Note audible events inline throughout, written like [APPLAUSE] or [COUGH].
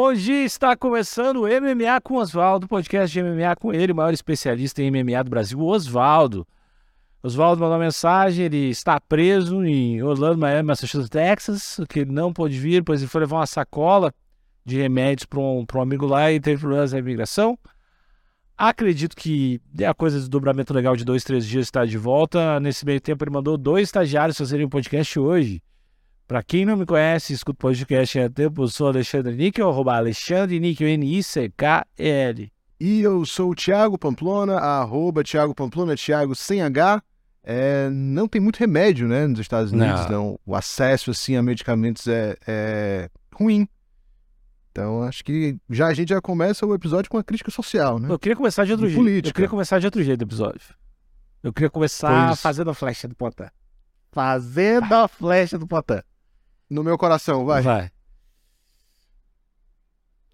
Bom dia, está começando o MMA com Oswaldo, podcast de MMA com ele, o maior especialista em MMA do Brasil, Oswaldo. Oswaldo mandou uma mensagem, ele está preso em Orlando, Miami, Massachusetts, Texas, que ele não pôde vir, pois ele foi levar uma sacola de remédios para um, um amigo lá e teve problemas na imigração. Acredito que a coisa de desdobramento legal de dois, três dias está de volta. Nesse meio tempo, ele mandou dois estagiários fazerem um podcast hoje. Para quem não me conhece, escuta o podcast há tempo, eu sou Alexandre Níquel, arroba Alexandre Níquel, N-I-C-K-L. E eu sou o Thiago Pamplona, arroba Thiago Pamplona, Thiago sem H. É, não tem muito remédio, né, nos Estados Unidos, não. não. O acesso, assim, a medicamentos é, é ruim. Então, acho que já a gente já começa o episódio com a crítica social, né? Eu queria começar de outro de jeito. Política. Eu queria começar de outro jeito o episódio. Eu queria começar pois... fazendo a flecha do Potan. Fazendo a flecha do Potan. No meu coração, vai. Vai.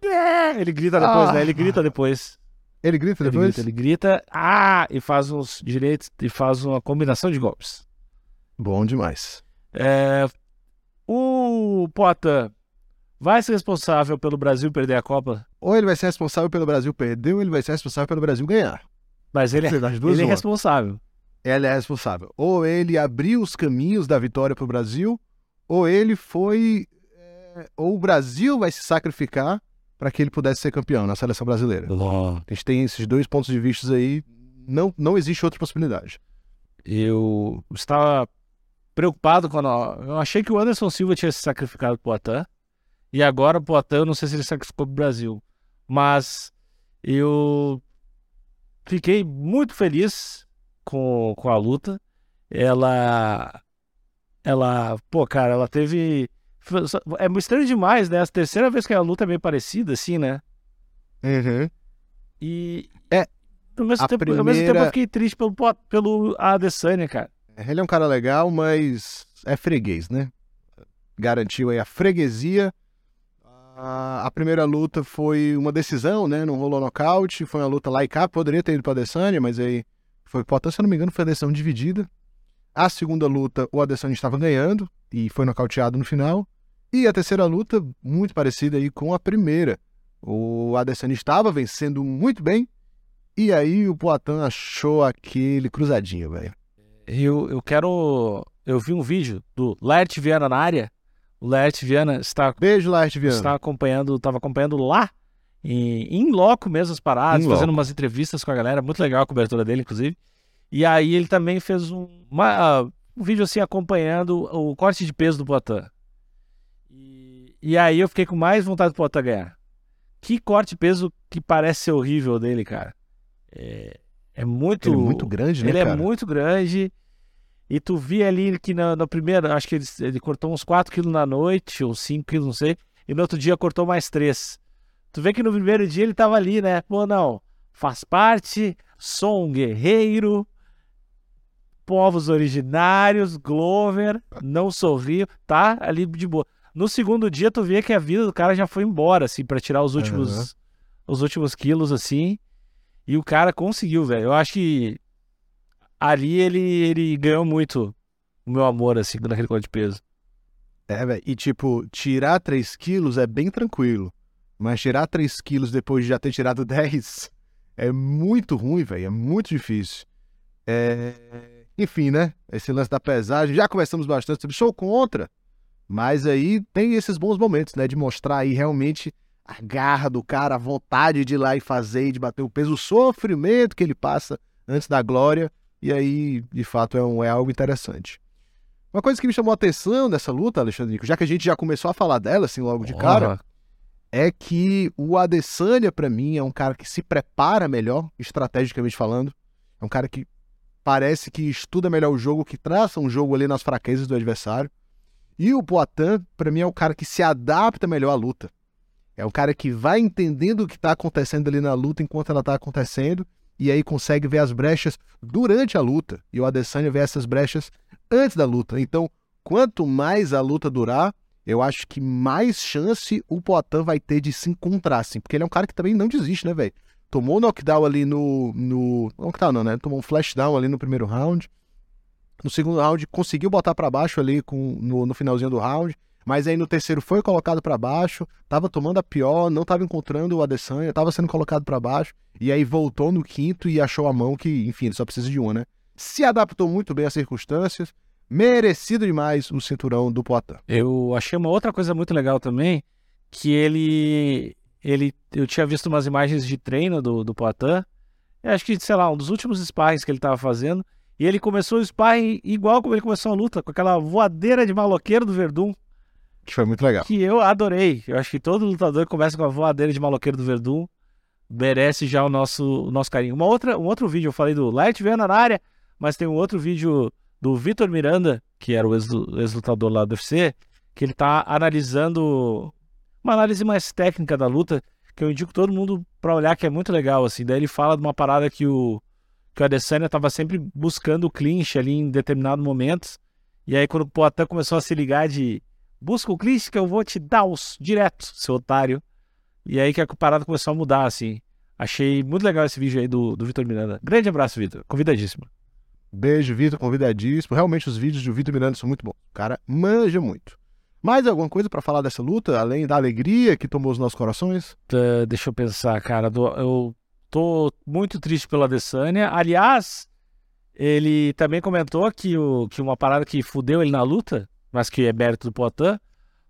É, ele grita depois, ah. né? Ele grita depois. Ele grita depois? Ele grita, ele grita, ah, e faz uns direitos, e faz uma combinação de golpes. Bom demais. É, o Potan vai ser responsável pelo Brasil perder a Copa? Ou ele vai ser responsável pelo Brasil perder, ou ele vai ser responsável pelo Brasil ganhar. Mas ele, é, ele é responsável. Ele é responsável. Ou ele abriu os caminhos da vitória para o Brasil, ou ele foi. É, ou o Brasil vai se sacrificar para que ele pudesse ser campeão na seleção brasileira. A gente tem esses dois pontos de vista aí. Não, não existe outra possibilidade. Eu estava preocupado quando. Eu achei que o Anderson Silva tinha se sacrificado pro Poitin. E agora o Poitin, eu não sei se ele sacrificou pro Brasil. Mas eu fiquei muito feliz com, com a luta. Ela. Ela. Pô, cara, ela teve. É estranho demais, né? A terceira vez que a luta é meio parecida, assim, né? Uhum. E. É. Ao mesmo, tempo, primeira... ao mesmo tempo eu fiquei triste pelo, pelo Adesanya, cara. Ele é um cara legal, mas é freguês, né? Garantiu aí a freguesia a, a, primeira luta foi uma decisão, né? Não rolou nocaute, foi uma luta lá e cá. Poderia ter ido pra Adesanya, mas aí foi Potan, se eu não me engano, foi a decisão dividida. A segunda luta, o Adesanya estava ganhando e foi nocauteado no final. E a terceira luta, muito parecida aí com a primeira. O Adesanya estava vencendo muito bem, e aí o Poatan achou aquele cruzadinho, velho. Eu, eu quero. Eu vi um vídeo do Laert Viana na área, o Laerte Viana está. Beijo, Laerte Viana. Está acompanhando, estava acompanhando lá, em, em loco mesmo as paradas, fazendo loco. umas entrevistas com a galera. Muito legal a cobertura dele, inclusive. E aí ele também fez um, uma, um vídeo assim acompanhando o corte de peso do Poitin. E, e aí eu fiquei com mais vontade do Poitin ganhar. Que corte de peso que parece ser horrível dele, cara. É, é muito. Ele é muito grande, né? Ele é cara? é muito grande. E tu via ali que na, na primeira, acho que ele, ele cortou uns 4 quilos na noite, ou 5 quilos, não sei. E no outro dia cortou mais 3. Tu vê que no primeiro dia ele tava ali, né? Pô, não, faz parte, sou um guerreiro, povos originários, Glover, não sorrio, tá ali de boa. No segundo dia tu vê que a vida do cara já foi embora, assim, para tirar os últimos, uhum. os últimos quilos, assim. E o cara conseguiu, velho. Eu acho que ali ele, ele ganhou muito o meu amor, assim, naquele corte de peso. É, velho. E, tipo, tirar 3 quilos é bem tranquilo. Mas tirar 3 quilos depois de já ter tirado [LAUGHS] 10 é muito ruim, velho. É muito difícil. É... Enfim, né? Esse lance da pesagem. Já conversamos bastante sobre sou contra. Mas aí tem esses bons momentos, né? De mostrar aí realmente a garra do cara, a vontade de ir lá e fazer, de bater o peso, o sofrimento que ele passa antes da glória. E aí, de fato, é, um, é algo interessante. Uma coisa que me chamou a atenção nessa luta, Alexandre, já que a gente já começou a falar dela, assim, logo de cara, é que o Adesanya, para mim, é um cara que se prepara melhor, estrategicamente falando. É um cara que parece que estuda melhor o jogo, que traça um jogo ali nas fraquezas do adversário. E o Poitin, para mim, é o cara que se adapta melhor à luta. É o cara que vai entendendo o que está acontecendo ali na luta enquanto ela está acontecendo e aí consegue ver as brechas durante a luta. E o Adesanya vê essas brechas antes da luta. Então, quanto mais a luta durar, eu acho que mais chance o Poitin vai ter de se encontrar, assim. Porque ele é um cara que também não desiste, né, velho? Tomou knockdown ali no, no. Knockdown não, né? Tomou um flashdown ali no primeiro round. No segundo round, conseguiu botar para baixo ali com, no, no finalzinho do round. Mas aí no terceiro foi colocado para baixo, tava tomando a pior, não tava encontrando o Adesanya, tava sendo colocado para baixo, e aí voltou no quinto e achou a mão que, enfim, ele só precisa de uma, né? Se adaptou muito bem às circunstâncias, merecido demais o cinturão do Poitin. Eu achei uma outra coisa muito legal também, que ele ele eu tinha visto umas imagens de treino do, do Poitin, acho que, sei lá, um dos últimos sparrings que ele tava fazendo, e ele começou o sparring igual como ele começou a luta, com aquela voadeira de maloqueiro do Verdun, que foi muito legal. Que eu adorei. Eu acho que todo lutador que começa com a voadeira de maloqueiro do Verdun merece já o nosso, o nosso carinho. Uma outra, um outro vídeo, eu falei do Light Vena na área, mas tem um outro vídeo do Vitor Miranda, que era o ex-lutador lá do UFC, que ele tá analisando uma análise mais técnica da luta, que eu indico todo mundo para olhar, que é muito legal, assim. Daí ele fala de uma parada que o, que o Adesanya tava sempre buscando o clinch ali em determinados momentos, e aí quando o Poatan começou a se ligar de busca o clinch que eu vou te dar os direto, seu otário. E aí que a parada começou a mudar, assim. Achei muito legal esse vídeo aí do, do Vitor Miranda. Grande abraço, Vitor. Convidadíssimo. Beijo, Vitor, convidadíssimo. Realmente os vídeos do Vitor Miranda são muito bons. O cara manja muito. Mais alguma coisa para falar dessa luta, além da alegria que tomou os nossos corações? Uh, deixa eu pensar, cara. Eu tô muito triste pela Adesanya. Aliás, ele também comentou que, o, que uma parada que fudeu ele na luta mas que é mérito do Poitin,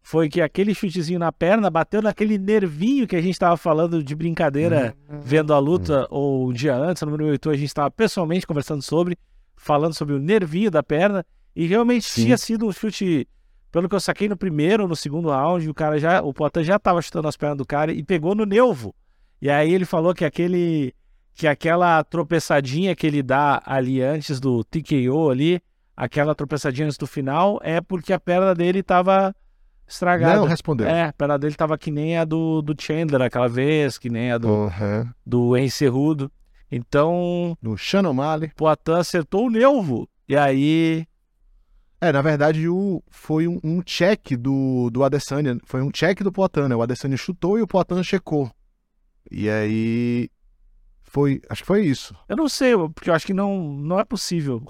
foi que aquele chutezinho na perna bateu naquele nervinho que a gente estava falando de brincadeira uhum. vendo a luta, uhum. ou um dia antes, no número 8, a gente estava pessoalmente conversando sobre, falando sobre o nervinho da perna, e realmente Sim. tinha sido um chute, pelo que eu saquei no primeiro ou no segundo round, o cara já, o Poitin já estava chutando as pernas do cara e pegou no neuvo. E aí ele falou que aquele que aquela tropeçadinha que ele dá ali antes do TKO ali, aquela tropeçadinha antes do final é porque a perna dele estava estragada. Não respondeu. É, a perna dele estava que nem a do, do Chandler aquela vez, que nem a do, uhum. do Henry Cerrudo. Então. No Shannon Mali. Poitin acertou o Neuvo. E aí. É, na verdade, o, foi um, um check do, do Adesanya. Foi um check do Poitin, né? O Adesanya chutou e o Poitin checou. E aí. Foi. Acho que foi isso. Eu não sei, porque eu acho que não, não é possível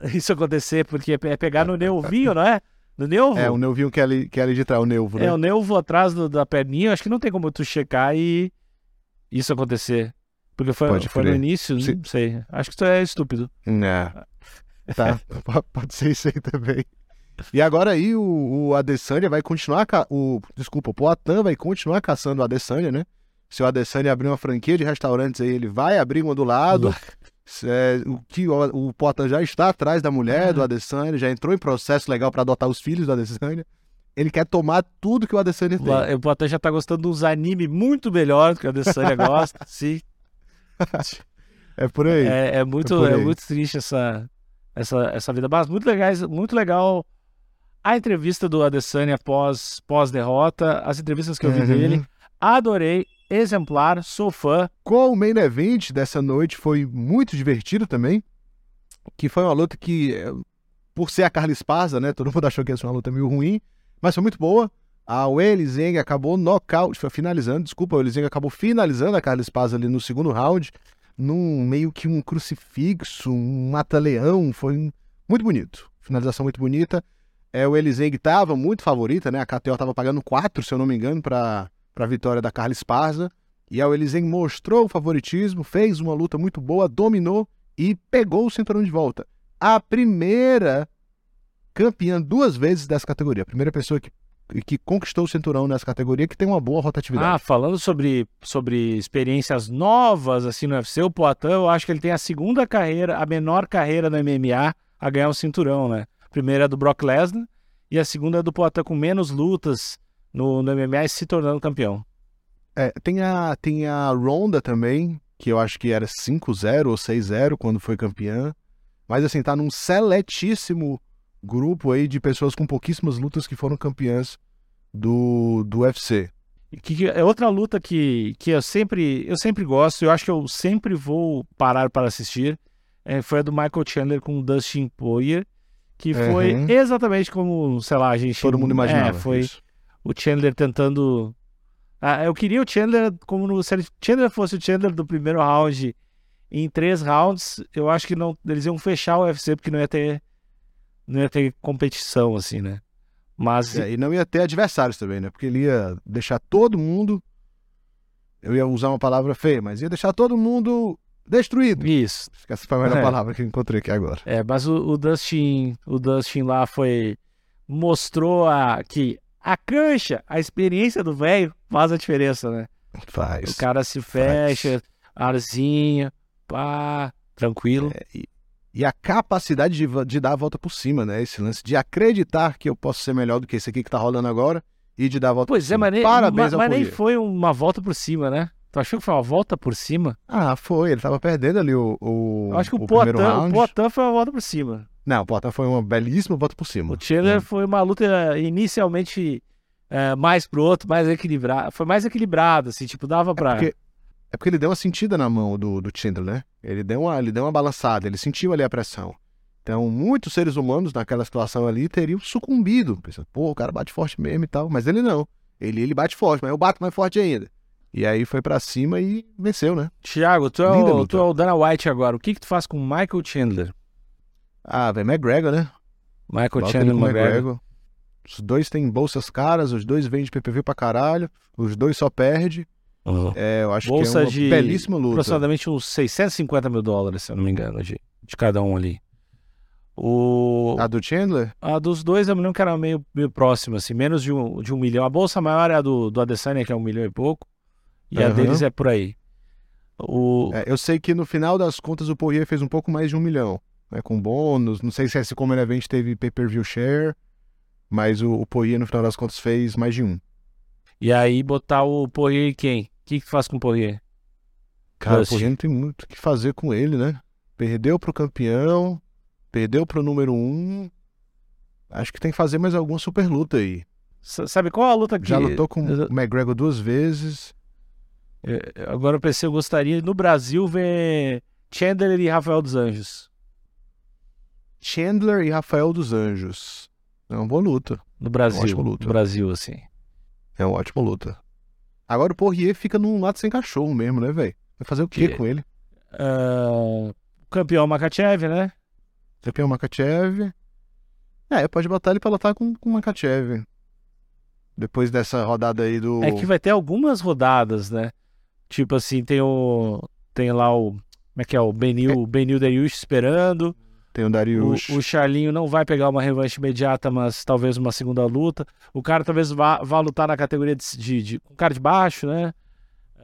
[LAUGHS] isso acontecer, porque é pegar no neuvinho, não é? No neuvo? É, o neuvinho que é ali, que é ali de trás, o neuvo, né? É, o neuvo atrás do, da perninha, acho que não tem como tu checar e isso acontecer. Porque foi, foi no início, Sim. não sei. Acho que isso é estúpido. É. Tá, [LAUGHS] pode ser isso aí também. E agora aí o, o Adesanya vai continuar, ca... o, desculpa, o Poatan vai continuar caçando o Adesanya, né? Se o Adesanya abrir uma franquia de restaurantes aí, ele vai abrir uma do lado. É, o que o, o Potan já está atrás da mulher do Adesanya, já entrou em processo legal para adotar os filhos do Adesanya. Ele quer tomar tudo que o Adesanya tem. O Potan já tá gostando de uns anime muito melhor do que o Adesanya gosta, [LAUGHS] sim. É por aí. É, é muito, é, é, muito triste essa, essa, essa vida. Mas muito, legais, muito legal a entrevista do Adesanya pós, pós derrota, as entrevistas que eu vi uhum. dele. Adorei exemplar, sou fã. Com o main event dessa noite foi muito divertido também, que foi uma luta que, eh, por ser a Carla Esparza, né, todo mundo achou que ia ser uma luta meio ruim, mas foi muito boa. A Weili Zeng acabou nocaute, foi finalizando, desculpa, a Zeng acabou finalizando a Carla Esparza ali no segundo round, num meio que um crucifixo, um mata-leão, foi muito bonito. Finalização muito bonita. É, o Elizeng estava muito favorita, né? A KTO estava pagando 4, se eu não me engano, para a vitória da Carla Esparza. E a Elizen mostrou o favoritismo, fez uma luta muito boa, dominou e pegou o cinturão de volta. A primeira campeã duas vezes dessa categoria. A primeira pessoa que, que conquistou o cinturão nessa categoria que tem uma boa rotatividade. Ah, falando sobre, sobre experiências novas assim no UFC, o Poitin, eu acho que ele tem a segunda carreira, a menor carreira no MMA a ganhar o cinturão, né? A primeira é do Brock Lesnar e a segunda é do Poitin com menos lutas no, no MMA se tornando campeão. É, tem a, tem a Ronda também, que eu acho que era 5-0 ou 6-0 quando foi campeã. Mas assim, tá num seletíssimo grupo aí de pessoas com pouquíssimas lutas que foram campeãs do, do UFC. Que é outra luta que, que eu sempre eu sempre gosto, eu acho que eu sempre vou parar para assistir. É, foi a do Michael Chandler com o Dustin Poirier, que foi uhum. exatamente como, sei lá, a gente todo mundo imaginava. É, foi isso o Chandler tentando. Ah, eu queria o Chandler como no... se o Chandler fosse o Chandler do primeiro round em três rounds, eu acho que não eles iam fechar o UFC porque não ia ter não ia ter competição assim, né? Mas É, e não ia ter adversários também, né? Porque ele ia deixar todo mundo. Eu ia usar uma palavra feia, mas ia deixar todo mundo destruído. isso. Essa foi a melhor É. palavra que eu encontrei aqui agora. É, mas o, o Dustin, o Dustin lá foi mostrou a que a cancha, a experiência do velho faz a diferença, né? Faz. O cara se fecha, arzinho, pá, tranquilo. É, e, e a capacidade de, de dar a volta por cima, né? Esse lance de acreditar que eu posso ser melhor do que esse aqui que tá rolando agora e de dar a volta por Pois é, cima. mas nem, Parabéns ma- mas nem foi uma volta por cima, né? Tu achou que foi uma volta por cima? Ah, foi. Ele tava perdendo ali o, o, Eu acho que o, o primeiro Poitin, o round. Poitin foi uma volta por cima. Não, o Poitin foi uma belíssima volta por cima. O Chandler Hum. foi uma luta inicialmente é, mais pro outro, mais equilibrado. Foi mais equilibrado, assim, tipo, dava pra. porque- É porque ele deu uma sentida na mão do, do Chandler, né? Ele deu, uma, ele deu uma balançada, ele sentiu ali a pressão. Então, muitos seres humanos naquela situação ali teriam sucumbido. Pensando, pô, o cara bate forte mesmo e tal. Mas ele não. Ele, ele bate forte, mas eu bato mais forte ainda. E aí foi pra cima e venceu, né? Thiago, tu é, o, tu é o Dana White agora. O que que tu faz com o Michael Chandler? Ah, velho, McGregor, né? Michael Bota Chandler com o McGregor. Os dois têm bolsas caras, os dois vendem PPV pra caralho, os dois só perdem. Uhum. É, eu acho Bolsa que é uma de belíssima luta. Aproximadamente uns 650 mil dólares, se eu não me engano, de, de cada um ali. O, A do Chandler? a dos dois eu me lembro que era meio, meio próximo, assim, menos de um, de um milhão. A bolsa maior é a do, do Adesanya, que é um milhão e pouco. E a Aham. deles é por aí. O, É, eu sei que no final das contas o Poirier fez um pouco mais de um milhão, né, com bônus. Não sei se esse Common Event teve pay-per-view share, mas o, o Poirier no final das contas fez mais de um. E aí botar o Poirier em quem? O que que faz com o Poirier? Cara, Dustin. o Poirier não tem muito o que fazer com ele, né? Perdeu pro campeão, perdeu pro número um. Acho que tem que fazer mais alguma super luta aí. S- Sabe qual a luta que... Já lutou com eu- o McGregor duas vezes. É, Agora eu pensei, eu gostaria no Brasil ver Chandler e Rafael dos Anjos. Chandler e Rafael dos Anjos. É uma boa luta. No Brasil. Luta. No Brasil, assim. É uma ótima luta. Agora o Poirier fica num lado sem cachorro mesmo, né, velho? Vai fazer o quê Que- com ele? Ah, campeão Makachev, né? Campeão Makachev. É, pode botar ele pra lutar com o Makachev. Depois dessa rodada aí do. É que vai ter algumas rodadas, né? Tipo assim, tem o. Tem lá o. Como é que é? O Benil, Benil Dariush esperando. Tem o O, Darius. o Charlinho não vai pegar uma revanche imediata, mas talvez uma segunda luta. O cara talvez vá, vá lutar na categoria de, de, de- com cara de baixo, né?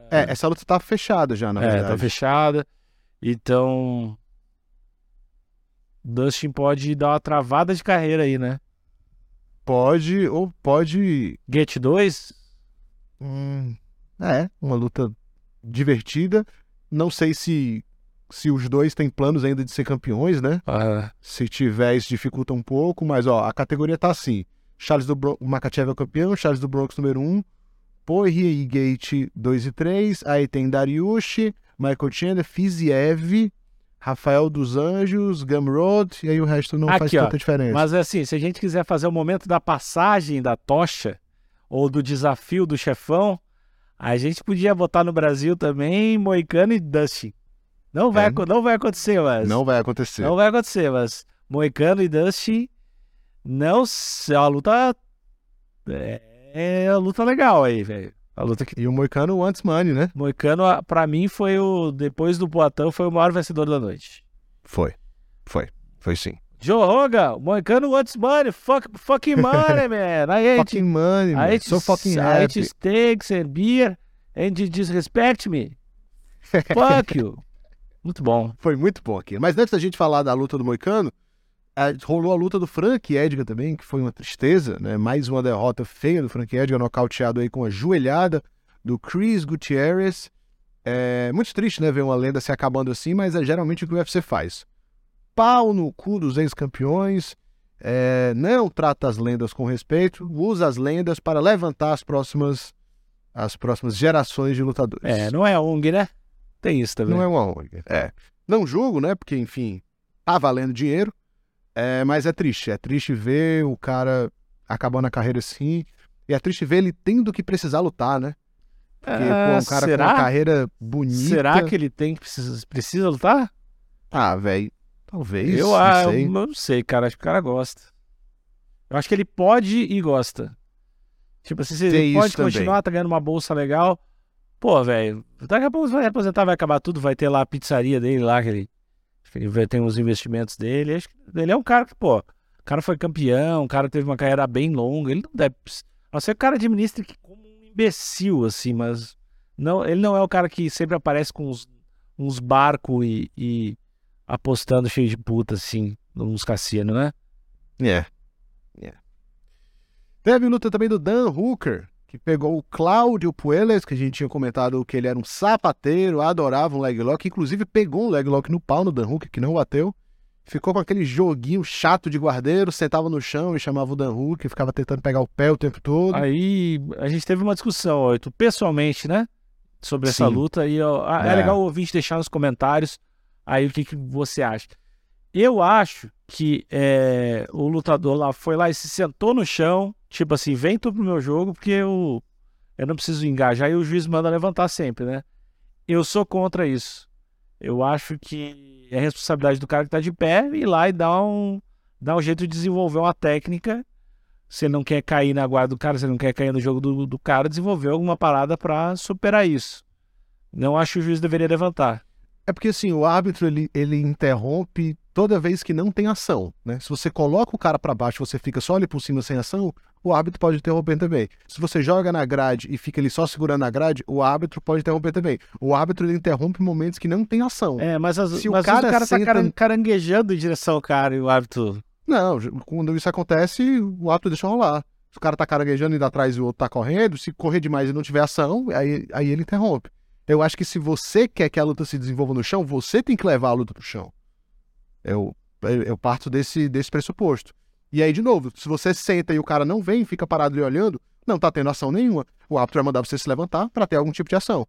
É, essa luta tá fechada já, na é, verdade. tá fechada. Então. Dustin pode dar uma travada de carreira aí, né? Pode, ou pode. Get 2, hum, é, uma luta divertida. Não sei se, se os dois têm planos ainda de ser campeões, né? ah, Se tiver, isso dificulta um pouco, mas ó, a categoria tá assim. Charles do Bron Makachev é o campeão, Charles do Bronx número 1, Poirier e Gate 2 e 3, aí tem Dariush, Michael Chandler, Fiziev, Rafael dos Anjos, Gumroad, e aí o resto não faz Aqui, ó, tanta diferença. Mas assim, se a gente quiser fazer o momento da passagem da tocha ou do desafio do chefão, a gente podia botar no Brasil também Moicano e Dustin. Não vai, É. não vai acontecer, mas. Não vai acontecer. Não vai acontecer, mas Moicano e Dustin não. É uma luta. É, é uma luta legal aí, velho. A luta que. E o Moicano wants money, né? Moicano, pra mim, foi o. Depois do Poatão, foi o maior vencedor da noite. Foi. Foi. Foi sim. Joe Rogan, Moicano wants money. Fuck, fucking money, [LAUGHS] man. I hate Fucking money, I man. So fucking I ate happy. steaks and beer and you disrespect me. [LAUGHS] Fuck you. Muito bom. Foi muito bom aqui. Mas antes da gente falar da luta do Moicano, a- rolou a luta do Frank Edgar também, que foi uma tristeza, né? Mais uma derrota feia do Frank Edgar, nocauteado aí com a joelhada do Chris Gutierrez. É muito triste, né? Ver uma lenda se acabando assim, mas é geralmente o que o UFC faz. Pau no cu dos ex-campeões, é, não trata as lendas com respeito, usa as lendas para levantar as próximas, as próximas gerações de lutadores. É, não é ONG, né? Tem isso também. Não é uma ONG. É. Não julgo, né? Porque, enfim, tá valendo dinheiro. É, mas é triste. É triste ver o cara acabando a carreira assim. E é triste ver ele tendo que precisar lutar, né? Porque, pô, Ah, um cara será? com uma carreira bonita. Será que ele tem que precisa, precisa lutar? Ah, velho. Talvez. eu, não ah, eu sei. não sei, cara. Acho que o cara gosta. Eu acho que ele pode e gosta. Tipo assim, ele pode também. continuar, tá ganhando uma bolsa legal. Pô, velho, daqui a pouco vai aposentar, vai acabar tudo, vai ter lá a pizzaria dele lá, que ele, ele ter os investimentos dele. Acho que ele é um cara que, pô, o cara foi campeão, um cara teve uma carreira bem longa. Ele não deve. A ser que o cara administre que como um imbecil, assim, mas não, ele não é o cara que sempre aparece com uns, uns barcos e, e apostando cheio de puta, assim, nos cassinos, né? É. É. Teve luta também do Dan Hooker, que pegou o Cláudio Puelas, que a gente tinha comentado que ele era um sapateiro, adorava um leg lock, inclusive pegou um leg lock no pau no Dan Hooker, que não bateu. Ficou com aquele joguinho chato de guardeiro, sentava no chão e chamava o Dan Hooker, ficava tentando pegar o pé o tempo todo. Aí a gente teve uma discussão, ó, tu pessoalmente, né? Sobre essa Sim. luta. E ó, é. É. legal o ouvinte deixar nos comentários aí o que, que você acha. Eu acho que é, o lutador lá foi lá e se sentou no chão, tipo assim, vem tu pro meu jogo, porque eu, eu não preciso engajar e o juiz manda levantar sempre, né? Eu sou contra isso. Eu acho que é responsabilidade do cara que tá de pé ir lá e dar um, dar um jeito de desenvolver uma técnica você não quer cair na guarda do cara, você não quer cair no jogo do, do cara, desenvolver alguma parada pra superar isso. Não acho que o juiz deveria levantar. É porque assim, o árbitro ele, ele interrompe toda vez que não tem ação, né? Se você coloca o cara pra baixo, você fica só ali por cima sem ação, o árbitro pode interromper também. Se você joga na grade e fica ali só segurando a grade, o árbitro pode interromper também. O árbitro interrompe momentos que não tem ação. É, mas, as, Se o mas cara o cara tá senta- caran- caranguejando em direção ao cara e o árbitro. Não, quando isso acontece, o árbitro deixa rolar. Se o cara tá caranguejando indo atrás e o outro tá correndo, se correr demais e não tiver ação, aí, aí ele interrompe. Eu acho que se você quer que a luta se desenvolva no chão, você tem que levar a luta pro chão. Eu, eu, eu parto desse, desse pressuposto. E aí, de novo, se você senta e o cara não vem, fica parado ali olhando, não tá tendo ação nenhuma. O árbitro vai mandar você se levantar pra ter algum tipo de ação.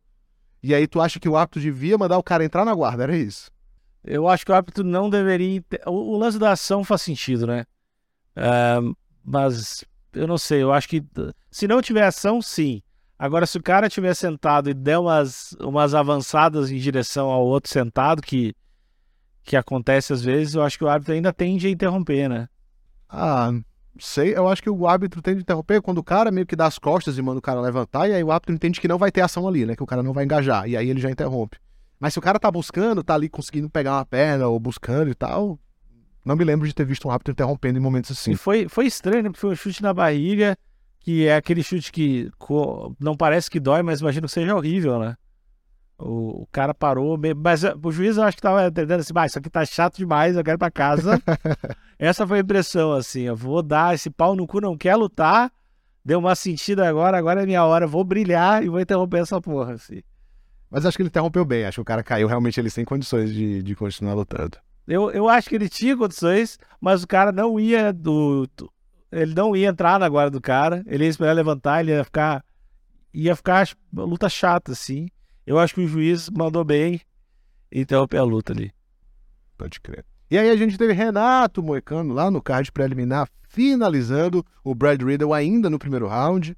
E aí tu acha que o árbitro devia mandar o cara entrar na guarda, era isso. Eu acho que o árbitro não deveria. O, lance da ação faz sentido, né? Ah, mas eu não sei, eu acho que se não tiver ação, sim. Agora, se o cara tiver sentado e der umas, umas avançadas em direção ao outro sentado, que, que acontece às vezes, eu acho que o árbitro ainda tende a interromper, né? Ah, sei, eu acho que o árbitro tem de interromper quando o cara meio que dá as costas e manda o cara levantar, e aí o árbitro entende que não vai ter ação ali, né? Que o cara não vai engajar, e aí ele já interrompe. Mas se o cara tá buscando, tá ali conseguindo pegar uma perna ou buscando e tal, não me lembro de ter visto um árbitro interrompendo em momentos assim. E foi, foi estranho, né? Porque foi um chute na barriga, que é aquele chute que não parece que dói, mas imagino que seja horrível, né? O, o cara parou, mas eh, o juiz eu acho que tava entendendo assim, ah, isso aqui tá chato demais, eu quero ir pra casa. [LAUGHS] Essa foi a impressão, assim, eu vou dar esse pau no cu, não quer lutar, deu uma sentida agora, agora é minha hora, vou brilhar e vou interromper essa porra, assim. Mas acho que ele interrompeu bem, acho que o cara caiu realmente ele sem condições de, de continuar lutando. Eu, eu acho que ele tinha condições, mas o cara não ia do, do- ele não ia entrar na guarda do cara, ele ia esperar levantar, ele ia ficar ia ficar luta chata assim. Eu acho que o juiz mandou bem e interrompeu a luta ali. Pode crer. E aí a gente teve Renato Moicano lá no card preliminar, finalizando o Brad Riddle ainda no primeiro round.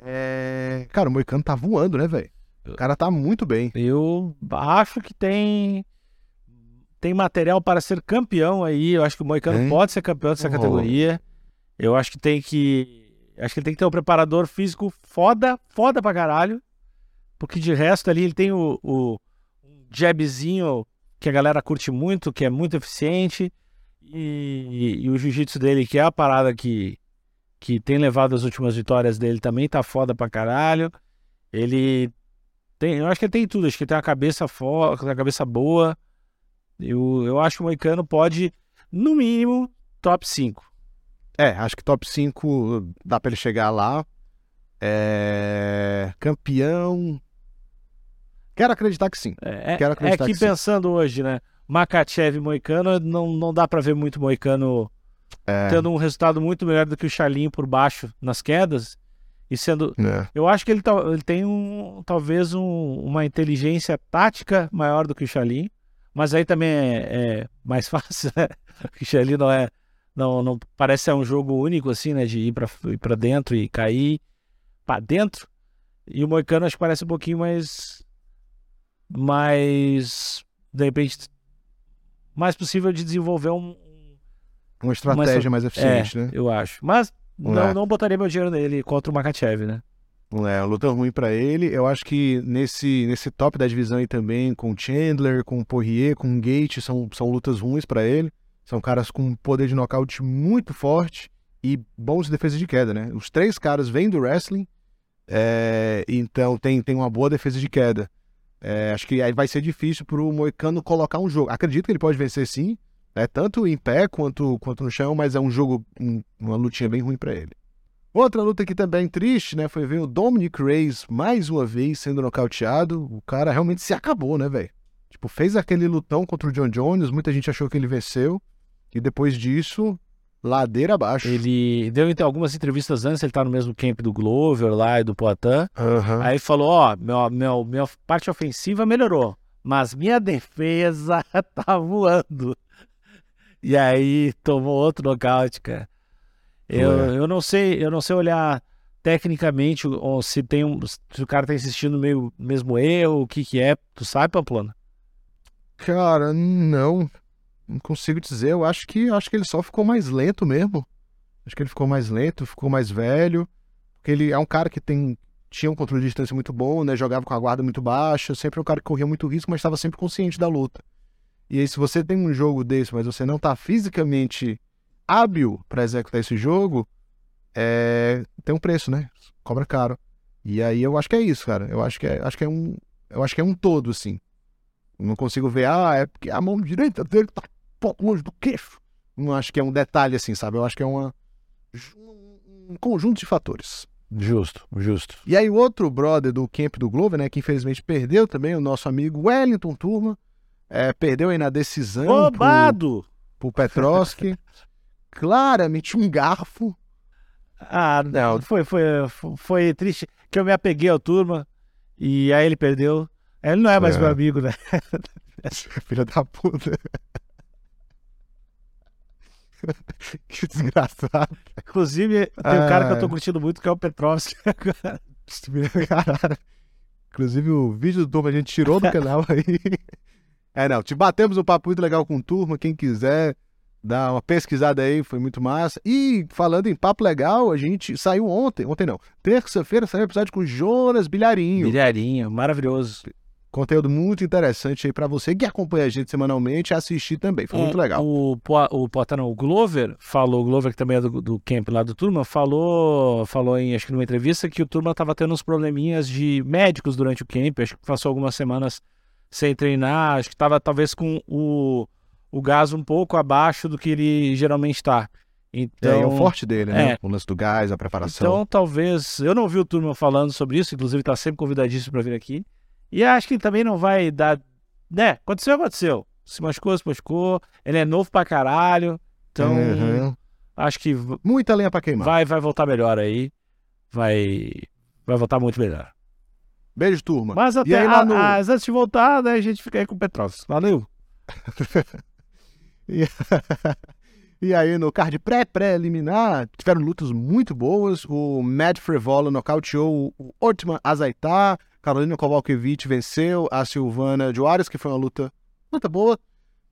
É... Cara, o Moicano tá voando, né, velho? O cara tá muito bem. Eu acho que tem tem material para ser campeão aí. Eu acho que o Moicano Tem? pode ser campeão dessa Oh. categoria. Eu acho que tem que acho que ele tem que ter um preparador físico foda, foda pra caralho. Porque de resto ali ele tem o, o jabzinho que a galera curte muito, que é muito eficiente. E, e o jiu-jitsu dele, que é a parada que, que tem levado as últimas vitórias dele, também tá foda pra caralho. Ele tem, eu acho que ele tem tudo, acho que ele tem uma cabeça forte, uma cabeça boa. Eu, eu acho que o Moicano pode, no mínimo, top 5. É, acho que top 5 dá pra ele chegar lá. É... Campeão. Quero acreditar que sim. É, Quero é acreditar que que sim. pensando hoje, né? Makachev e Moicano, não, não dá pra ver muito Moicano É, tendo um resultado muito melhor do que o Charlinho por baixo nas quedas. E sendo. é. Eu acho que ele, tal- ele tem um, talvez um- uma inteligência tática maior do que o Charlinho. Mas aí também é, é mais [LAUGHS] fácil, né? O Charlinho não é. Não, não parece ser um jogo único, assim, né? De ir pra dentro e cair pra dentro. E o Moicano acho que parece um pouquinho mais. Mais. De repente. Mais possível de desenvolver um, um- Uma estratégia mais eficiente, é, né? Eu acho. Mas não, É. não botaria meu dinheiro nele contra o Makachev, né? Não é, uma luta ruim pra ele. Eu acho que nesse, nesse top da divisão aí também, com o Chandler, com o Poirier, com o Gate, são, são lutas ruins pra ele. São caras com poder de nocaute muito forte e bons de defesa de queda, né? Os três caras vêm do wrestling, é, então tem, tem uma boa defesa de queda. É, acho que aí vai ser difícil pro Moicano colocar um jogo. Acredito que ele pode vencer sim, né? tanto em pé quanto, quanto no chão, mas é um jogo, um- uma lutinha bem ruim pra ele. Outra luta que também triste, né? Foi ver o Dominic Reyes mais uma vez sendo nocauteado. O cara realmente se acabou, né, velho? Tipo, fez aquele lutão contra o John Jones, muita gente achou que ele venceu. E depois disso, ladeira abaixo. Ele deu então, algumas entrevistas antes, ele tá no mesmo camp do Glover lá e do Poitin. Aham. Aí falou, ó, meu, meu, minha parte ofensiva melhorou, mas minha defesa [LAUGHS] tá voando. E aí tomou outro nocaute, cara. Eu, eu não sei, eu não sei olhar tecnicamente ou se tem um, se o cara tá insistindo meio, mesmo erro, o que que é. Tu sabe, Pamplona? Cara, não. Não consigo dizer. Eu acho que acho que ele só ficou mais lento mesmo. Acho que ele ficou mais lento, ficou mais velho. Porque ele é um cara que tem tinha um controle de distância muito bom, né? Jogava com a guarda muito baixa, sempre um cara que corria muito risco, mas estava sempre consciente da luta. E aí, se você tem um jogo desse, mas você não tá fisicamente hábil para executar esse jogo, é... tem um preço, né? Cobra caro. E aí eu acho que é isso, cara. Eu acho que é, acho que é um, eu acho que é um todo, assim. Não consigo ver, ah, é porque a mão direita dele tá pouco longe do queixo. Não acho que é um detalhe assim, sabe? Eu acho que é uma, um conjunto de fatores. Justo, justo. E aí, o outro brother do camp do Glover, né, que infelizmente perdeu também, o nosso amigo Wellington Turma, é, perdeu aí na decisão pro, Roubado! pro Petrovski. [LAUGHS] Claramente um garfo. Ah, não, foi, foi, foi triste que eu me apeguei ao turma e aí ele perdeu. Ele não é mais É. meu amigo, né? [LAUGHS] Filha da puta. [LAUGHS] que desgraçado. Inclusive, tem um cara que eu tô Ah. curtindo muito, que é o Petrovski. [LAUGHS] Caralho. Inclusive, o vídeo do Turma a gente tirou do canal aí. [LAUGHS] É, não, te batemos um papo muito legal com o Turma. Quem quiser dar uma pesquisada aí, foi muito massa. E falando em papo legal, a gente saiu ontem, ontem não, terça-feira saiu um episódio com o Jonas Bilharinho. Bilharinho, maravilhoso. Conteúdo muito interessante aí pra você que acompanha a gente semanalmente assistir também. Foi muito É, legal. O, o, não, o Glover falou, o Glover que também é do, do camp lá do Turma, falou, falou em, acho que numa entrevista, que o Turma tava tendo uns probleminhas de médicos durante o camp, acho que passou algumas semanas sem treinar, acho que tava talvez com o, o gás um pouco abaixo do que ele geralmente tá. Então, é, é o forte dele, né? é. O lance do gás, a preparação. Então, talvez. Eu não vi o Turma falando sobre isso, inclusive tá sempre convidadíssimo para vir aqui. E acho que também não vai dar. Né? Aconteceu, aconteceu. Se machucou, se machucou. Ele é novo pra caralho. Então, Uhum. acho que Muita lenha pra queimar. vai, vai voltar melhor aí. Vai. Vai voltar muito melhor. Beijo, turma. Mas até aí, a- no- as- antes de voltar, né, a gente fica aí com o Petrovski. Valeu. [LAUGHS] E, [LAUGHS] e aí, no card pré-preliminar, tiveram lutas muito boas. O Matt Frevola nocauteou o Ortman Azaitar. Carolina Kowalkiewicz venceu a Silvana Joares, que foi uma luta, luta boa.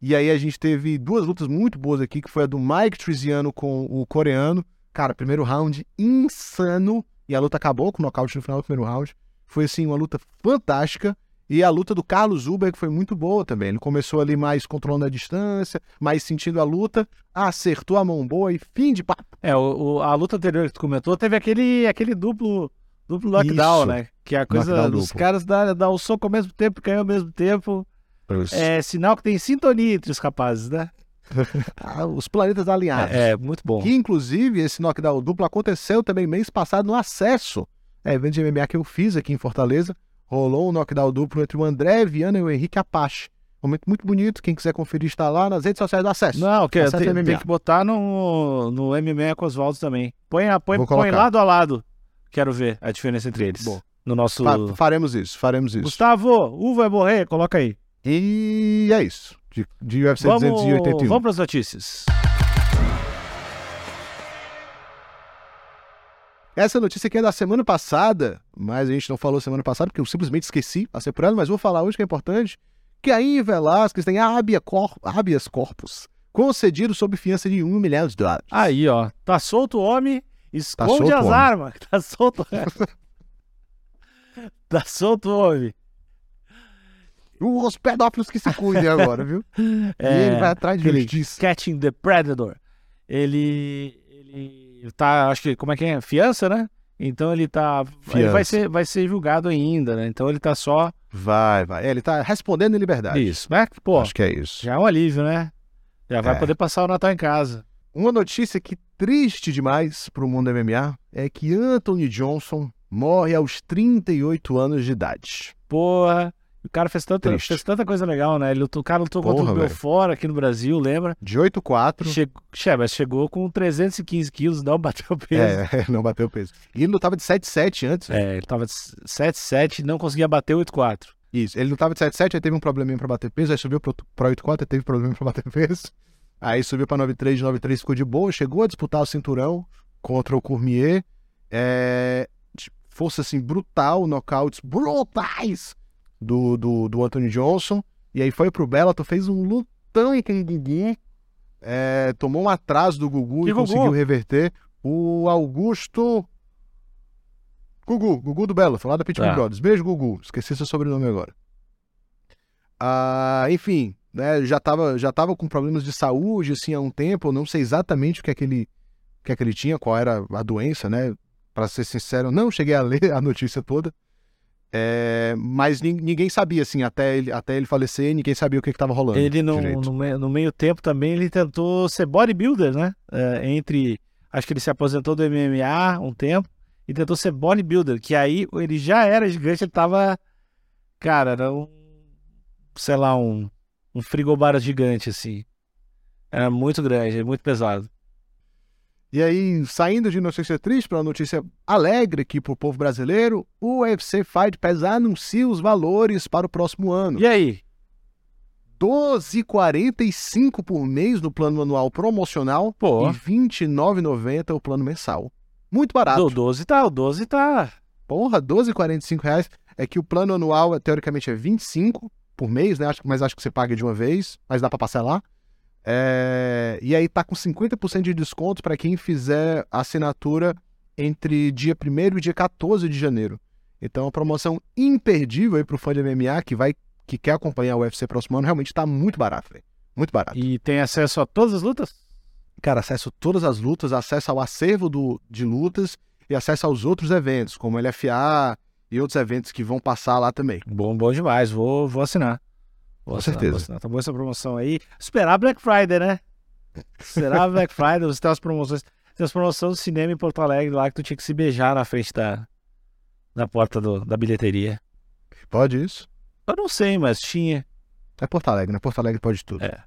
E aí a gente teve duas lutas muito boas aqui, que foi a do Mike Triziano com o coreano. Cara, primeiro round insano. E a luta acabou com o nocaute no final do primeiro round. Foi, assim, uma luta fantástica. E a luta do Carlos Zuber que foi muito boa também. Ele começou ali mais controlando a distância, mais sentindo a luta, acertou a mão boa e fim de papo. É, o, o- a luta anterior que tu comentou teve aquele, aquele duplo, duplo knockdown, Isso. né? Que é a coisa Knockdown dos duplo. caras dar, dar o soco ao mesmo tempo e ao mesmo tempo. É sinal que tem sintonia entre os rapazes, né? [LAUGHS] Ah, os planetas alinhados. É, é, muito bom. Que, inclusive, esse knockdown duplo aconteceu também mês passado no acesso. É, evento de MMA que eu fiz aqui em Fortaleza. Rolou um knockdown duplo entre o André Viana e o Henrique Apache. Momento muito bonito. Quem quiser conferir está lá nas redes sociais do acesso. Não, que, Acesso tem, tem que botar no, no MMA com os Oswaldo também. Põe, põe, põe lado a lado. Quero ver a diferença entre eles. Bom. No nosso. Fa- faremos isso, faremos isso. Gustavo, U vai morrer? Coloca aí. E é isso. De, de UFC Vamos, 281. vamos para as notícias. Essa notícia aqui é da semana passada, mas a gente não falou semana passada porque eu simplesmente esqueci, passei por ela, mas vou falar hoje que é importante. Que a Ian Velasquez tem cor- habeas corpus concedido sob fiança de um milhão de dólares. Aí, ó. Tá solto o homem, esconde solto o as homem. armas. Tá solto. tá solto homem. Os pedófilos que se cuidem agora, viu? [LAUGHS] e É, ele vai atrás de justiça. Catching the Predator. Ele. Ele tá. Acho que. Como é que é? Fiança, né? Então ele tá. Ele vai Fiança. ser, vai ser julgado ainda, né? Então ele tá só. Vai, vai. É, ele tá respondendo em liberdade. Isso. Mas, pô, Acho que é isso. já é um alívio, né? Já vai É. poder passar o Natal em casa. Uma notícia que triste demais pro mundo MMA é que Anthony Johnson morre aos 38 anos de idade. Porra. O cara fez tanta, Triste. fez tanta coisa legal, né? Ele o cara lutou contra Porra, o velho. Belfort aqui no Brasil, lembra? De 8-4. Chegou, che- mas chegou com 315 quilos, não [LAUGHS] bateu o peso. É, não bateu o peso. E ele lutava de 7-7 antes. É, ele tava de 7,7 não conseguia bater 8,4. Isso. Ele lutava de 7-7, aí teve um probleminha pra bater peso, aí subiu pro 8-4, aí teve problema pra bater [LAUGHS] peso. Aí subiu pra 9-3, de 9-3 ficou de boa, chegou a disputar o cinturão contra o Cormier. É, força assim, brutal, nocautes brutais do, do, do Anthony Johnson. E aí foi pro Bellator, fez um lutão em Gugu. É, tomou um atraso do Gugu Que e Gugu? conseguiu reverter. O Augusto. Gugu, Gugu do Bellator, lá da Pitbull Tá. Brothers. Beijo, Gugu. Esqueci seu sobrenome agora. Ah, enfim, né, já tava, já tava com problemas de saúde, assim, há um tempo. Eu não sei exatamente o que é que ele, o que é que ele tinha, qual era a doença, né? Pra ser sincero, não cheguei a [LAUGHS] ler a notícia toda. É, mas nin- ninguém sabia, assim, até ele, até ele falecer, ninguém sabia o que estava rolando. Ele, no, no, me- no meio tempo também, ele tentou ser bodybuilder, né? É, entre. Acho que ele se aposentou do MMA um tempo e tentou ser bodybuilder, que aí ele já era gigante, ele tava. Cara, era um. Sei lá, um. Um frigobar gigante, assim. Era muito grande, muito pesado. E aí, saindo de notícia triste para uma notícia alegre aqui pro povo brasileiro, o UFC Fight Pass anuncia os valores para o próximo ano. E aí? 12,45 por mês no plano anual promocional Pô. e 29,90 o plano mensal. Muito barato. O 12 tá, o 12 tá. Porra, 12,45 reais. É que o plano anual, teoricamente, é 25 por mês, né? Acho, mas acho que você paga de uma vez, mas dá pra parcelar. É, E aí tá com 50% de desconto para quem fizer assinatura entre dia 1 e dia 14 de janeiro. Então, a promoção imperdível aí pro fã de MMA que vai que quer acompanhar o UFC próximo ano, realmente tá muito barato, velho. Muito barato. E tem acesso a todas as lutas? Cara, acesso a todas as lutas, acesso ao acervo do, de lutas e acesso aos outros eventos, como LFA e outros eventos que vão passar lá também. Bom, bom demais. Vou, vou assinar. Vou Com assinar, certeza. Vou assinar. Tá boa essa promoção aí. Esperar Black Friday, né? Esperar Black [LAUGHS] Friday. Você tem as promoções. Tem as promoções do cinema em Porto Alegre lá que tu tinha que se beijar na frente da, da porta do- da bilheteria. Pode isso? Eu não sei, mas tinha. É Porto Alegre, né? Porto Alegre pode tudo. É.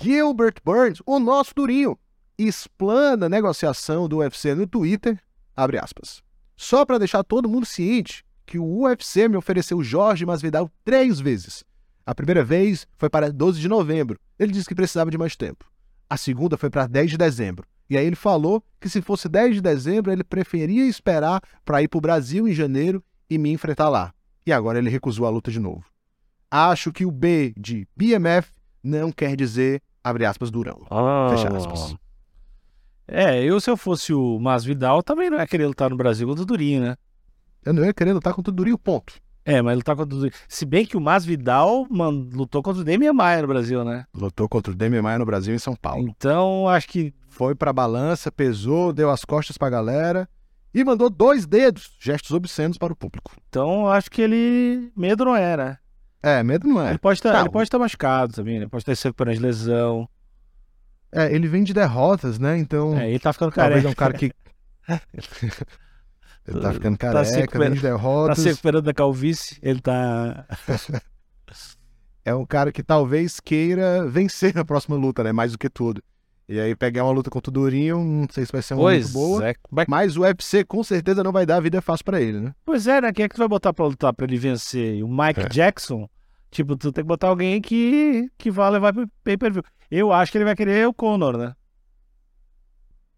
Gilbert Burns, o nosso durinho, explana a negociação do UFC no Twitter, abre aspas. Só para deixar todo mundo ciente que o UFC me ofereceu Jorge Masvidal três vezes. A primeira vez foi para 12 de novembro. Ele disse que precisava de mais tempo. A segunda foi para 10 de dezembro. E aí ele falou que se fosse 10 de dezembro, ele preferia esperar para ir para o Brasil em janeiro e me enfrentar lá. E agora ele recusou a luta de novo. Acho que o B de BMF não quer dizer, abre aspas, durão. Fecha aspas. É, eu se eu fosse o Masvidal, também não ia querer lutar no Brasil contra o Durinho, né? Eu não ia querer lutar contra o Durinho, ponto. É, mas lutar contra o Durinho. Se bem que o Masvidal mano, lutou contra o Demian Maia no Brasil, né? Lutou contra o Demian Maia no Brasil em São Paulo. Então, acho que Foi pra balança, pesou, deu as costas pra galera e mandou dois dedos, gestos obscenos para o público. Então, acho que ele. Medo não era. É, medo não é. Ele pode estar pode estar machucado também, né? Pode estar se recuperando de lesão. É, ele vem de derrotas, né? Então, É, ele tá ficando talvez careca. é um cara que... [LAUGHS] ele tá ficando Tá se careca, vem de Tá derrotas. se recuperando da calvície. Ele tá. [LAUGHS] É um cara que talvez queira vencer na próxima luta, né? Mais do que tudo. E aí pegar uma luta contra o Durinho, não sei se vai ser uma Pois muito boa. é. Mas- Mas o UFC com certeza não vai dar a vida fácil pra ele, né? Pois é, né? Quem é que tu vai botar pra lutar pra ele vencer? O Mike É. Jackson? Tipo, tu tem que botar alguém que, que vá levar pro pay-per-view. Eu acho que ele vai querer o Conor, né?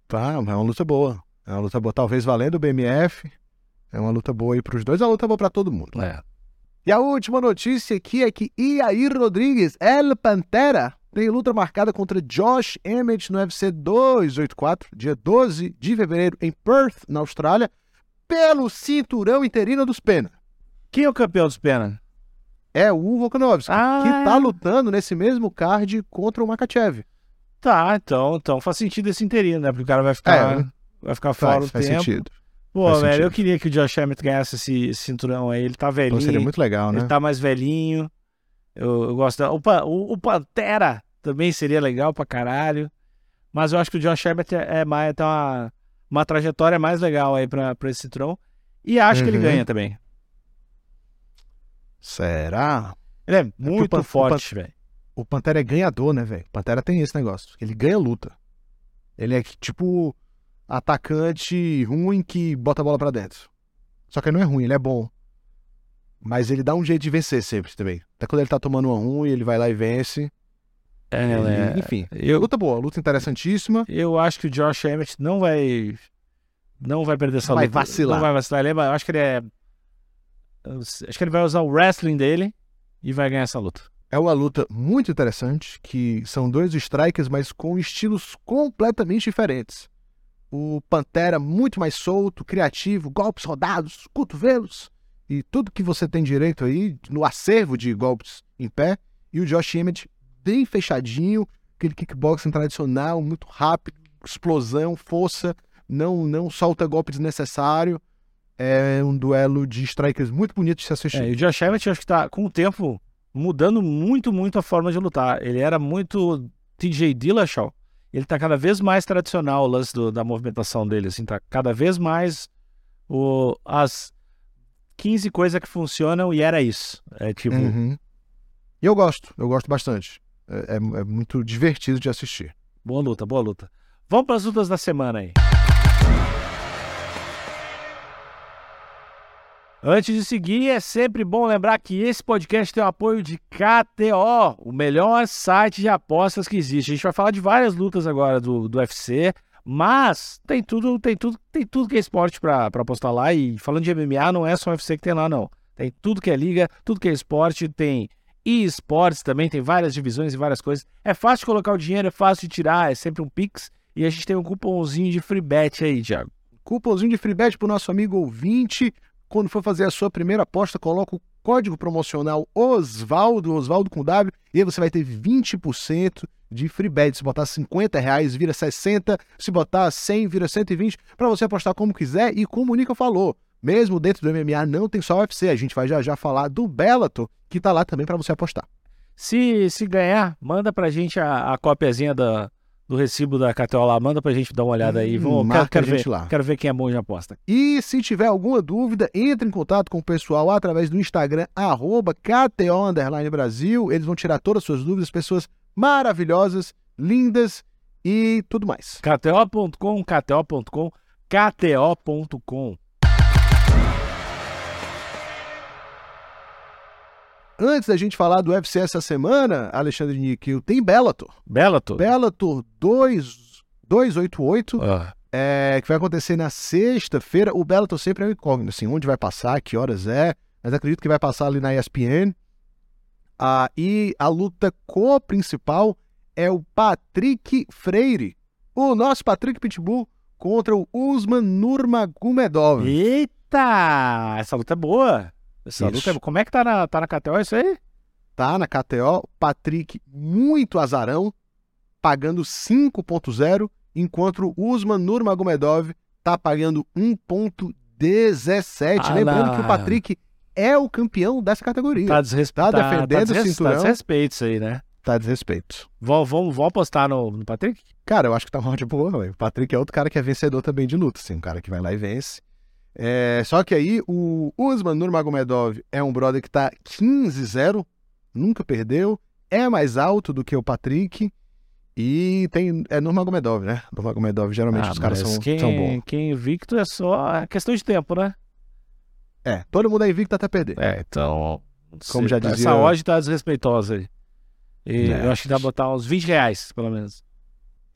Tá, é uma luta boa. É uma luta boa, talvez valendo o BMF. É uma luta boa aí pros dois, é uma luta boa pra todo mundo. É. E a última notícia aqui é que Iair Rodrigues, El Pantera, tem luta marcada contra Josh Emmett no UFC 284, dia 12 de fevereiro, em Perth, na Austrália, pelo cinturão interino dos Pena. Quem é o campeão dos Pena? É o Volkanovski, Ah, que tá é. lutando nesse mesmo card contra o Makachev. Tá, então, então faz sentido esse interino, né? Porque o cara vai ficar, É, vai ficar fora Faz, o faz tempo. sentido. Pô, faz velho, eu sentido. queria que o Josh Emmett ganhasse esse, esse cinturão aí. Ele tá velhinho, seria muito legal, né? ele tá mais velhinho. Eu, eu gosto da... o, o, o Pantera também seria legal pra caralho. Mas eu acho que o Josh Emmett é, é mais, tem uma, uma trajetória mais legal aí pra, pra esse cinturão. E acho que ele Uhum. ganha também. Será? Ele é Pan- muito forte, velho. O Pantera é ganhador, né, velho? O Pantera tem esse negócio. Ele ganha luta. Ele é tipo atacante ruim que bota a bola pra dentro. Só que ele não é ruim, ele é bom. Mas ele dá um jeito de vencer sempre também. Até quando ele tá tomando uma ruim, ele vai lá e vence. É, Ele- é. Enfim, Eu, luta boa, luta interessantíssima. Eu acho que o Josh Emmett não vai. Não vai perder essa Vai luta. vacilar. Não vai vacilar. Ele é- eu acho que ele é. Acho que ele vai usar o wrestling dele e vai ganhar essa luta. É uma luta muito interessante, que são dois strikers, mas com estilos completamente diferentes. O Pantera muito mais solto, criativo, golpes rodados, cotovelos e tudo que você tem direito aí no acervo de golpes em pé. E o Josh Emmett bem fechadinho, aquele kickboxing tradicional, muito rápido, explosão, força, não não solta golpe desnecessário. É um duelo de strikers muito bonito de se assistir. É, e o Josh Emmett, acho que tá, com o tempo, mudando muito, muito a forma de lutar. Ele era muito TJ Dillashaw. Ele tá cada vez mais tradicional o lance do- da movimentação dele, assim, tá cada vez mais o, as 15 coisas que funcionam e era isso. É tipo, Uhum. E eu gosto, eu gosto bastante. É, é- é muito divertido de assistir. Boa luta, boa luta. Vamos para as lutas da semana aí. Antes de seguir, é sempre bom lembrar que esse podcast tem o apoio de KTO, o melhor site de apostas que existe. A gente vai falar de várias lutas agora do, do UFC, mas tem tudo, tem tudo, tem tudo que é esporte para apostar lá. E falando de MMA, não é só o UFC que tem lá, não. Tem tudo que é liga, tudo que é esporte, tem e-esportes também, tem várias divisões e várias coisas. É fácil de colocar o dinheiro, é fácil de tirar, é sempre um Pix. E a gente tem um cupomzinho de free bet aí, Thiago. Cupomzinho de free bet pro nosso amigo ouvinte. Quando for fazer a sua primeira aposta, coloca o código promocional Osvaldo, Osvaldo com W, e aí você vai ter 20% de free bet. Se botar 50 reais, vira 60. Se botar 100, vira 120. Para você apostar como quiser. E como o Nica falou, mesmo dentro do MMA não tem só UFC. A gente vai já já falar do Bellator, que tá lá também para você apostar. Se, se ganhar, manda pra gente a, a da, do recibo da KTO lá, manda pra gente dar uma olhada aí. Hum, Vamos, quero, marca quero a gente ver, lá. quero ver quem é bom de aposta. E se tiver alguma dúvida, entre em contato com o pessoal através do Instagram, arroba KTO Underline Brasil. Eles vão tirar todas as suas dúvidas, pessoas maravilhosas, lindas e tudo mais. KTO.com, KTO.com, KTO.com. Antes da gente falar do UFC essa semana, Alexandre Níquel, tem Bellator. Bellator. Bellator 2, 288, Ah, é, que vai acontecer na sexta-feira. O Bellator sempre é um incógnito, assim, onde vai passar, que horas é, mas acredito que vai passar ali na ESPN. Ah, e a luta co-principal é o Patrick Freire, o nosso Patrick Pitbull contra o Usman Nurmagomedov. Eita! Essa luta é boa. Essa Isso. luta é boa. Como é que tá na, tá na KTO isso aí? Tá na KTO, Patrick muito azarão, pagando 5.0, enquanto o Usman Nurmagomedov tá pagando 1.17. Ah Lembrando que o Patrick é o campeão dessa categoria. Tá, desrespe... Tá defendendo o desres- cinturão. Tá desrespeito isso aí, né? Tá desrespeito. Vamos, vamos, vamos apostar no, no Patrick? Cara, eu acho que tá uma de boa, velho. O Patrick é outro cara que é vencedor também de luta, assim, um cara que vai lá e vence. É, só que aí o Usman Nurmagomedov é um brother que tá 15-0, nunca perdeu, é mais alto do que o Patrick e tem é Nurmagomedov, né? Nurmagomedov geralmente Ah, os caras são, quem, são bons. Quem invicto é só é questão de tempo, né? É, todo mundo é invicto até perder. É, então. Como já essa dizia- odd tá desrespeitosa aí. E É. eu acho que dá pra botar uns 20 reais, pelo menos.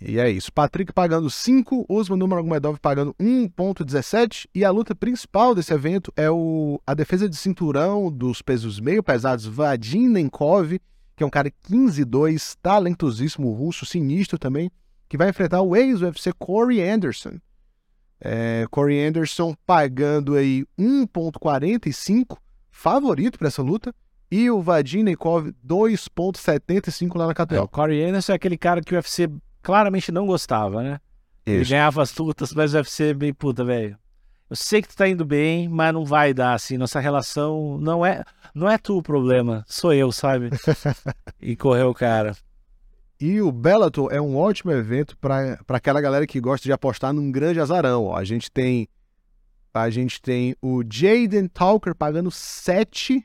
E é isso. Patrick pagando 5, Usman Nurmagomedov pagando 1.17 e a luta principal desse evento é o, a defesa de cinturão dos pesos meio pesados Vadim Nenkov que é um cara 15-2, talentosíssimo, russo, sinistro também, que vai enfrentar o ex-UFC Corey Anderson. É, Corey Anderson pagando aí 1.45, favorito para essa luta, e o Vadim Neikov 2.75 lá na É, KTO. o Corey Anderson é aquele cara que o UFC claramente não gostava, né? Ele Isso. ganhava as lutas, mas o UFC bem puta, velho. Eu sei que tu tá indo bem, mas não vai dar, assim. Nossa relação não é, não é tu o problema, sou eu, sabe? [LAUGHS] e correu o cara. E o Bellator é um ótimo evento para aquela galera que gosta de apostar num grande azarão. Ó. A gente tem a gente tem o Jaden Talker pagando 7.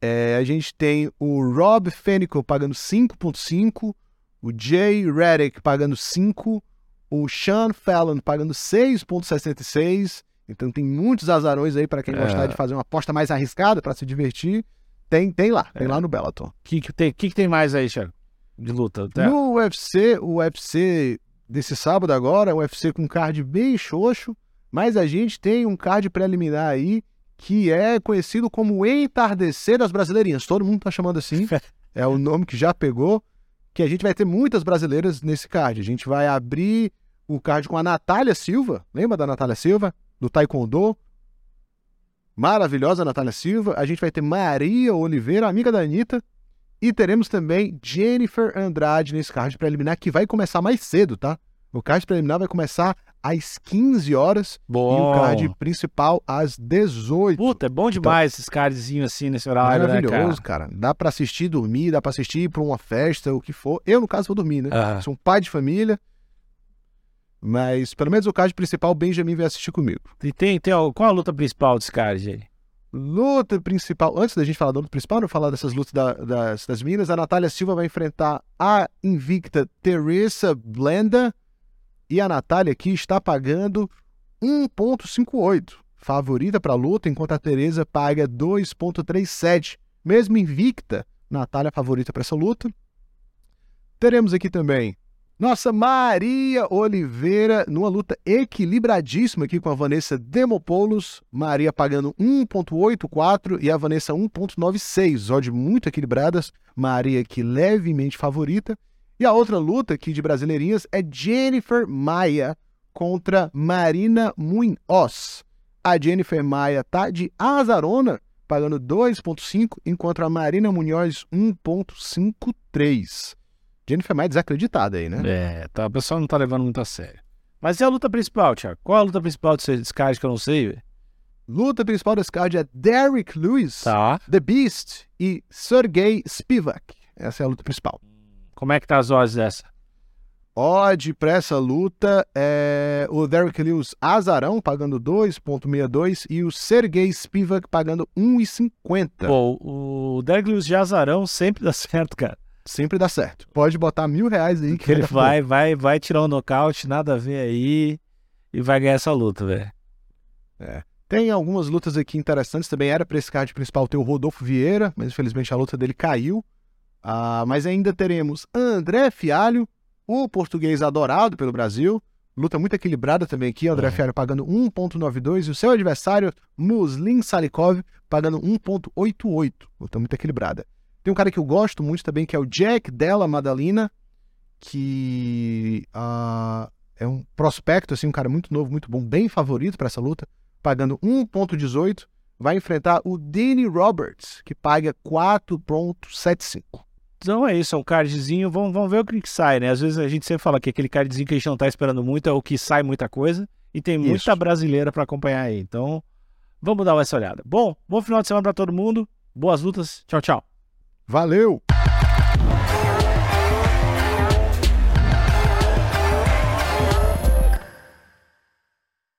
É, a gente tem o Rob Fenico pagando 5.5. O Jay Reddick pagando 5. O Sean Fallon pagando 6.66. Então tem muitos azarões aí para quem É. gostar de fazer uma aposta mais arriscada para se divertir. Tem, tem lá, tem lá no Bellator. O que, que, tem, que, que tem mais aí, Thiago? De luta? Tá? No UFC, o UFC desse sábado agora, é um UFC com card bem xoxo, mas a gente tem um card preliminar aí que é conhecido como o Entardecer das Brasileirinhas. Todo mundo tá chamando assim. [LAUGHS] é o nome que já pegou. Que a gente vai ter muitas brasileiras nesse card. A gente vai abrir o card com a Natália Silva. Lembra da Natália Silva? Do Taekwondo. Maravilhosa Natália Silva. A gente vai ter Maria Oliveira, amiga da Anitta. E teremos também Jennifer Andrade nesse card preliminar, que vai começar mais cedo, tá? O card preliminar vai começar às 15 horas e o Bom. card principal às 18. Puta, é bom demais esses cardzinhos assim nesse horário, né, Maravilhoso, cara? cara. Dá pra assistir, dormir, dá pra assistir pra uma festa, o que for. Eu, no caso, vou dormir, né? Ah. Sou um pai de família. Mas, pelo menos o card principal, o Benjamin vai assistir comigo. E tem, tem, qual a luta principal desse card aí? Luta principal. Antes da gente falar da luta principal, não falar dessas lutas da- das, das minas, a Natália Silva vai enfrentar a invicta Teresa Blenda. E a Natália aqui está pagando 1,58. Favorita para a luta, enquanto a Teresa paga 2,37. Mesmo invicta, Natália favorita para essa luta. Teremos aqui também nossa Maria Oliveira numa luta equilibradíssima aqui com a Vanessa Demopoulos. Maria pagando 1.84 e a Vanessa 1.96. Odd muito equilibradas. Maria aqui levemente favorita. E a outra luta aqui de brasileirinhas é Jennifer Maia contra Marina Munoz. A Jennifer Maia tá de azarona, pagando 2.5, enquanto a Marina Munhoz 1.53. Jennifer Maia desacreditada aí, né? É, tá, o pessoal não tá levando muito a sério. Mas e a luta principal, Thiago? Qual é a luta principal desse card que eu não sei? Luta principal desse card é Derrick Lewis, Tá. The Beast e Sergey Spivak. Essa é a luta principal. Como é que tá as odds dessa? Odd pra essa luta é o Derrick Lewis azarão, pagando 2.62 e o Sergey Spivak pagando 1.50. Pô, o Derek Lewis de azarão sempre dá [LAUGHS] certo, cara. Sempre dá certo. Pode botar mil reais aí que ele vai, vai, vai tirar um nocaute, nada a ver aí, e vai ganhar essa luta, velho. Tem algumas lutas aqui interessantes também. Era para esse card principal ter o Rodolfo Vieira, mas infelizmente a luta dele caiu. Ah, mas ainda teremos André Fialho, o português adorado pelo Brasil. Luta muito equilibrada também aqui. André É. Fialho pagando 1,92 e o seu adversário, Muslin Salikov, pagando 1,88. Luta muito equilibrada. Tem um cara que eu gosto muito também, que é o Jack Della Madalena, que ah, é um prospecto, assim, um cara muito novo, muito bom, bem favorito para essa luta pagando 1,18, vai enfrentar o Danny Roberts, que paga 4,75. Então é isso, é um cardzinho, vamos, vamos ver o que, que sai, né? Às vezes a gente sempre fala que aquele cardzinho que a gente não tá esperando muito é o que sai muita coisa, e tem muita Isso. brasileira pra acompanhar aí. Então, vamos dar essa olhada. Bom, bom final de semana pra todo mundo, boas lutas, tchau, tchau. Valeu!